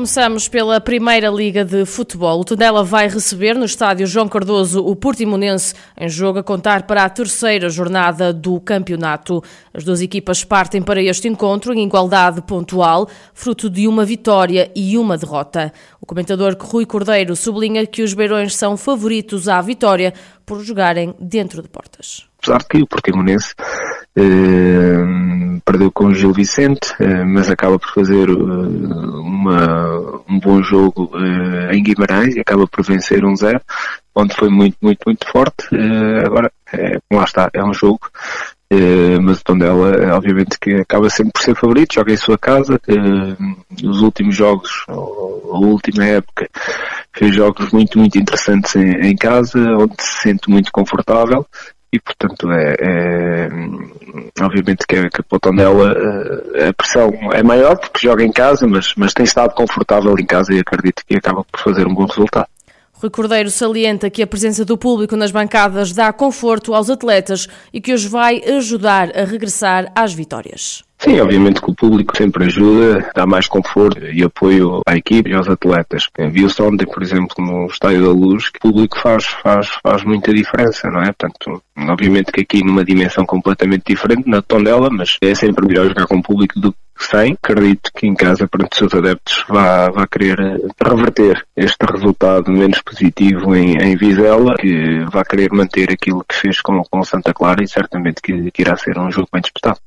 Começamos pela Primeira Liga de Futebol. O Tondela vai receber no estádio João Cardoso o Portimonense em jogo a contar para a terceira jornada do campeonato. As duas equipas partem para este encontro em igualdade pontual, fruto de uma vitória e uma derrota. O comentador Rui Cordeiro sublinha que os beirões são favoritos à vitória por jogarem dentro de portas. Apesar que o Portimonense eh, perdeu com o Gil Vicente, eh, mas acaba por fazer eh, uma, um bom jogo eh, em Guimarães e acaba por vencer um zero, onde foi muito, muito, muito forte. Agora, lá está, é um jogo mas o Tondela, obviamente, que acaba sempre por ser favorito, joga em sua casa. Os últimos jogos, a última época, fez jogos muito, muito interessantes em, em casa, onde se sente muito confortável e portanto é, é obviamente que, que para o eh, a pressão é maior porque joga em casa, mas, mas tem estado confortável em casa e acredito que acaba por fazer um bom resultado. Rui Cordeiro salienta que a presença do público nas bancadas dá conforto aos atletas e que os vai ajudar a regressar às vitórias. Sim, obviamente que o público sempre ajuda, dá mais conforto e apoio à equipe e aos atletas. Viu-se ontem, por exemplo, no Estádio da Luz, que o público faz, faz, faz muita diferença, não é? Portanto, obviamente que aqui numa dimensão completamente diferente, na Tondela, mas é sempre melhor jogar com o público do que sem. Acredito que em casa, perante os seus adeptos, vá, vá querer eh, reverter este resultado menos positivo em, em Vizela, que vai querer manter aquilo que fez com, com Santa Clara e certamente que, que irá ser um jogo bem disputado.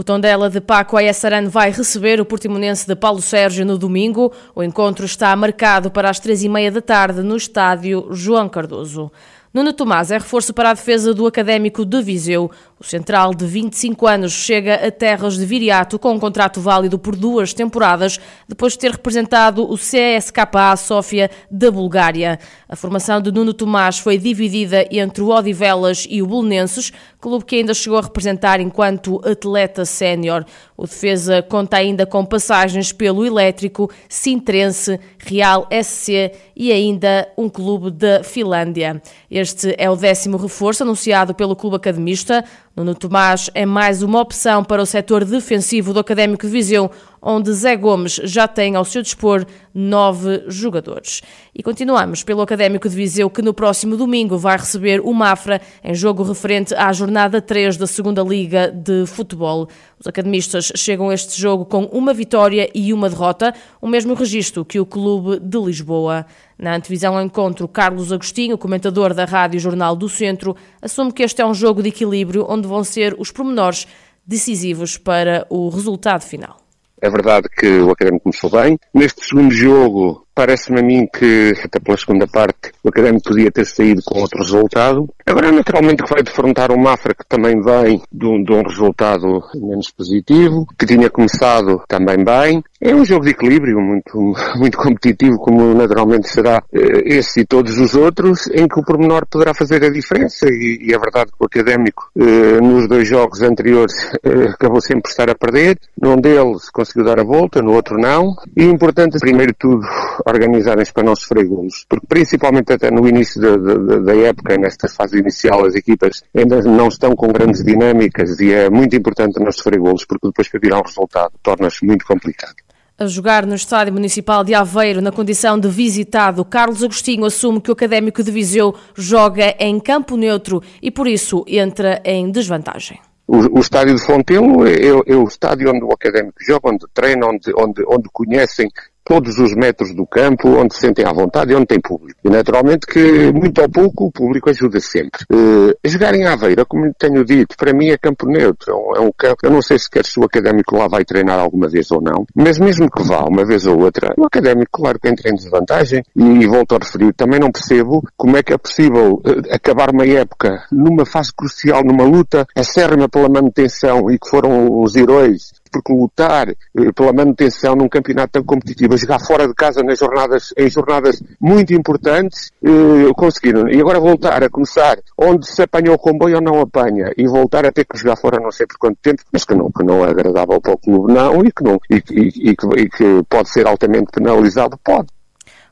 O Tondela de Paco Ayessaran vai receber o Portimonense de Paulo Sérgio no domingo. O encontro está marcado para as três e meia da tarde no estádio João Cardoso. Nuno Tomás é reforço para a defesa do Académico de Viseu. O central de 25 anos chega a terras de Viriato com um contrato válido por duas temporadas, depois de ter representado o CSKA Sofia da Bulgária. A formação de Nuno Tomás foi dividida entre o Odivelas e o Bolonenses, clube que ainda chegou a representar enquanto atleta sénior. O defesa conta ainda com passagens pelo Elétrico, Sintrense, Real SC e ainda um clube da Finlândia. Este é o décimo reforço anunciado pelo clube academista. Nuno Tomás é mais uma opção para o setor defensivo do Académico de Viseu, onde Zé Gomes já tem ao seu dispor nove jogadores. E continuamos pelo Académico de Viseu, que no próximo domingo vai receber o Mafra em jogo referente à jornada 3 da Segunda Liga de Futebol. Os academistas chegam a este jogo com uma vitória e uma derrota, o mesmo registro que o Clube de Lisboa. Na antevisão ao encontro, Carlos Agostinho, comentador da Rádio Jornal do Centro, assume que este é um jogo de equilíbrio onde vão ser os pormenores decisivos para o resultado final. É verdade que o Académico começou bem. Neste segundo jogo, parece-me a mim que, até pela segunda parte, o Académico podia ter saído com outro resultado. Agora, naturalmente, vai defrontar o Mafra, que também vem de um, de um resultado menos positivo, que tinha começado também bem. É um jogo de equilíbrio muito, muito competitivo, como naturalmente será eh, esse e todos os outros, em que o pormenor poderá fazer a diferença. E, e é verdade que o Académico, eh, nos dois jogos anteriores, eh, acabou sempre por estar a perder. Num deles conseguiu dar a volta, no outro não. E importante, primeiro de tudo, organizarem-se para não sofrer golos. Porque principalmente até no início da, da, da época, nesta fase inicial, as equipas ainda não estão com grandes dinâmicas e é muito importante não sofrer golos, porque depois para virar um resultado torna-se muito complicado. A jogar no Estádio Municipal de Aveiro, na condição de visitado, Carlos Agostinho assume que o Académico de Viseu joga em campo neutro e, por isso, entra em desvantagem. O, o estádio de Fontelo é, é, o estádio onde o académico joga, onde treina, onde, onde, onde conhecem todos os metros do campo, onde se sentem à vontade e onde tem público. E naturalmente que, muito ou pouco, o público ajuda sempre. Uh, jogar em Aveira, como tenho dito, para mim é campo neutro. É um é campo, eu não sei sequer se o académico lá vai treinar alguma vez ou não, mas mesmo que vá uma vez ou outra, o académico, claro que entra em desvantagem e, e volto a referir, também não percebo como é que é possível uh, acabar uma época numa fase crucial, numa luta acérrima pela manutenção e que foram os heróis porque lutar eh, pela manutenção num campeonato tão competitivo, jogar fora de casa nas jornadas, em jornadas muito importantes, eh, conseguiram. E agora voltar a começar onde se apanhou o comboio ou não apanha, e voltar a ter que jogar fora não sei por quanto tempo, mas que não, que não é agradável para o clube, não, e que, não, e, e, e, e que pode ser altamente penalizado, pode.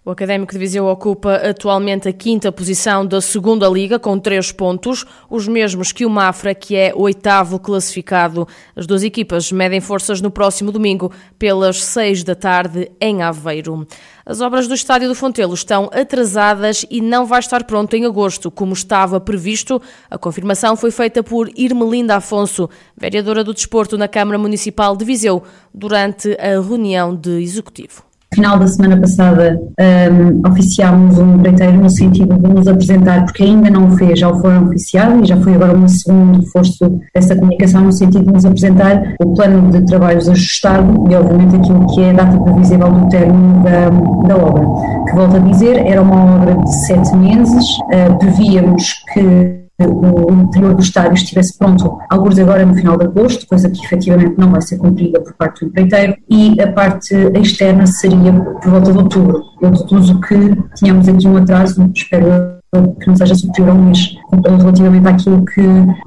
O Académico de Viseu ocupa atualmente a quinta posição da segunda liga, com três pontos, os mesmos que o Mafra, que é oitavo classificado. As duas equipas medem forças no próximo domingo, pelas seis da tarde, em Aveiro. As obras do Estádio do Fontelo estão atrasadas e não vai estar pronto em agosto, como estava previsto. A confirmação foi feita por Irmelinda Afonso, vereadora do Desporto na Câmara Municipal de Viseu, durante a reunião de executivo final da semana passada um, oficiámos um empreiteiro no sentido de nos apresentar, porque ainda não o fez, já o foram oficiado e já foi agora um segundo reforço dessa comunicação no sentido de nos apresentar o plano de trabalhos ajustado e obviamente aquilo que é a data previsível do término da, da obra. Que volto a dizer, era uma obra de sete meses, uh, prevíamos que o interior do estádio estivesse pronto, alguns agora no final de agosto, coisa que efetivamente não vai ser cumprida por parte do empreiteiro, e a parte externa seria por volta de outubro. Eu deduzo que tínhamos aqui um atraso, espero que não seja superior a um mês relativamente àquilo que,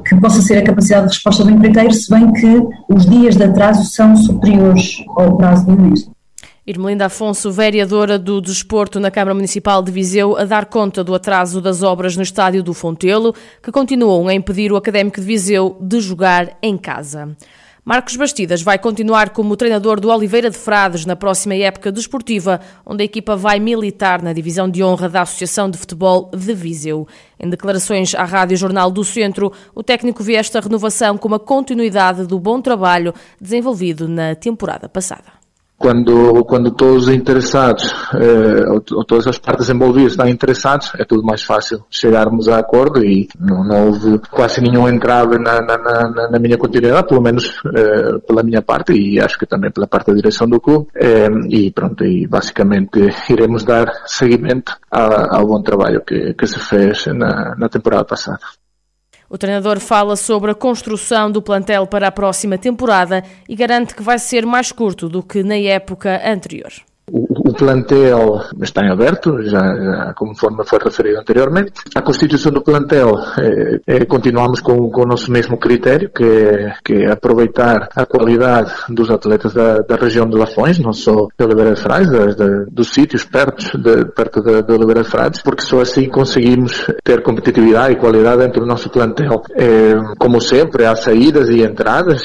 que possa ser a capacidade de resposta do empreiteiro, se bem que os dias de atraso são superiores ao prazo de um mês. Irmelinda Afonso, vereadora do Desporto na Câmara Municipal de Viseu, a dar conta do atraso das obras no estádio do Fontelo, que continuam a impedir o Académico de Viseu de jogar em casa. Marcos Bastidas vai continuar como treinador do Oliveira de Frades na próxima época desportiva, onde a equipa vai militar na divisão de honra da Associação de Futebol de Viseu. Em declarações à Rádio Jornal do Centro, o técnico vê esta renovação como a continuidade do bom trabalho desenvolvido na temporada passada quando, quando todos os interessados, eh, ou, todas as partes envolvidas estão interessados, é tudo mais fácil chegarmos a acordo e não, não houve quase nenhum entrave na, na, na, na minha continuidade, pelo menos eh, pela minha parte e acho que também pela parte da direção do clube. Eh, e pronto, e basicamente iremos dar seguimento ao, ao bom trabalho que, que se fez na, na temporada passada. O treinador fala sobre a construção do plantel para a próxima temporada e garante que vai ser mais curto do que na época anterior. O, plantel está em aberto, já, já, conforme foi referido anteriormente. A constituição do plantel, é, é, continuamos com, com, o nosso mesmo critério, que é, que é, aproveitar a qualidade dos atletas da, da região de Lafões, não só de Oliveira de Frades, dos sítios perto de, perto de, de Oliveira de Frades, porque só assim conseguimos ter competitividade e qualidade dentro do nosso plantel. É, como sempre, há saídas e entradas,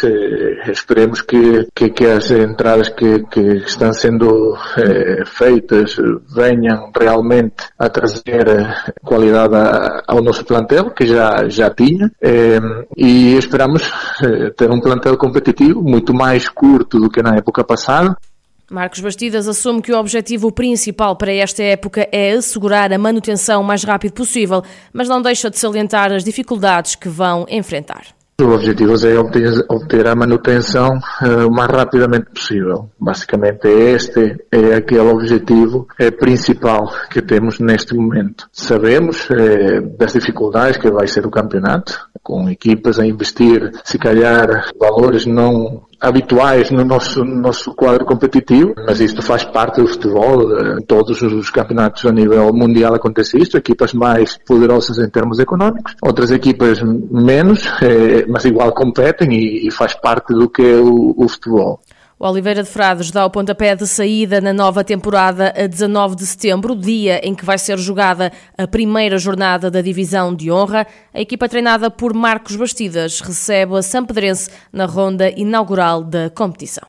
esperemos que, que, que, as entradas que, que estão sendo eh, feitas venham realmente a trazer eh, qualidade ao nosso plantel, que já, já tinha, eh, e esperamos ter um plantel competitivo, muito mais curto do que na época passada. Marcos Bastidas assume que o objetivo principal para esta época é assegurar a manutenção o mais rápido possível, mas não deixa de salientar as dificuldades que vão enfrentar. O objetivo é obter, a manutenção uh, o mais rapidamente possível. Basicamente é este, é aquele objetivo é, principal que temos neste momento. Sabemos é, das dificuldades que vai ser o campeonato, com equipas a investir, se calhar, valores não habituais no nosso, nosso quadro competitivo, mas isto faz parte do futebol. Em todos os campeonatos a nível mundial acontece isto. Equipas mais poderosas em termos económicos, outras equipas menos, eh, mas igual competem e, faz parte do que é o, o futebol. O Oliveira de Frades dá o pontapé de saída na nova temporada a 19 de setembro, dia em que vai ser jogada a primeira jornada da Divisão de Honra. A equipa treinada por Marcos Bastidas recebe a Sampedrense na ronda inaugural da competição.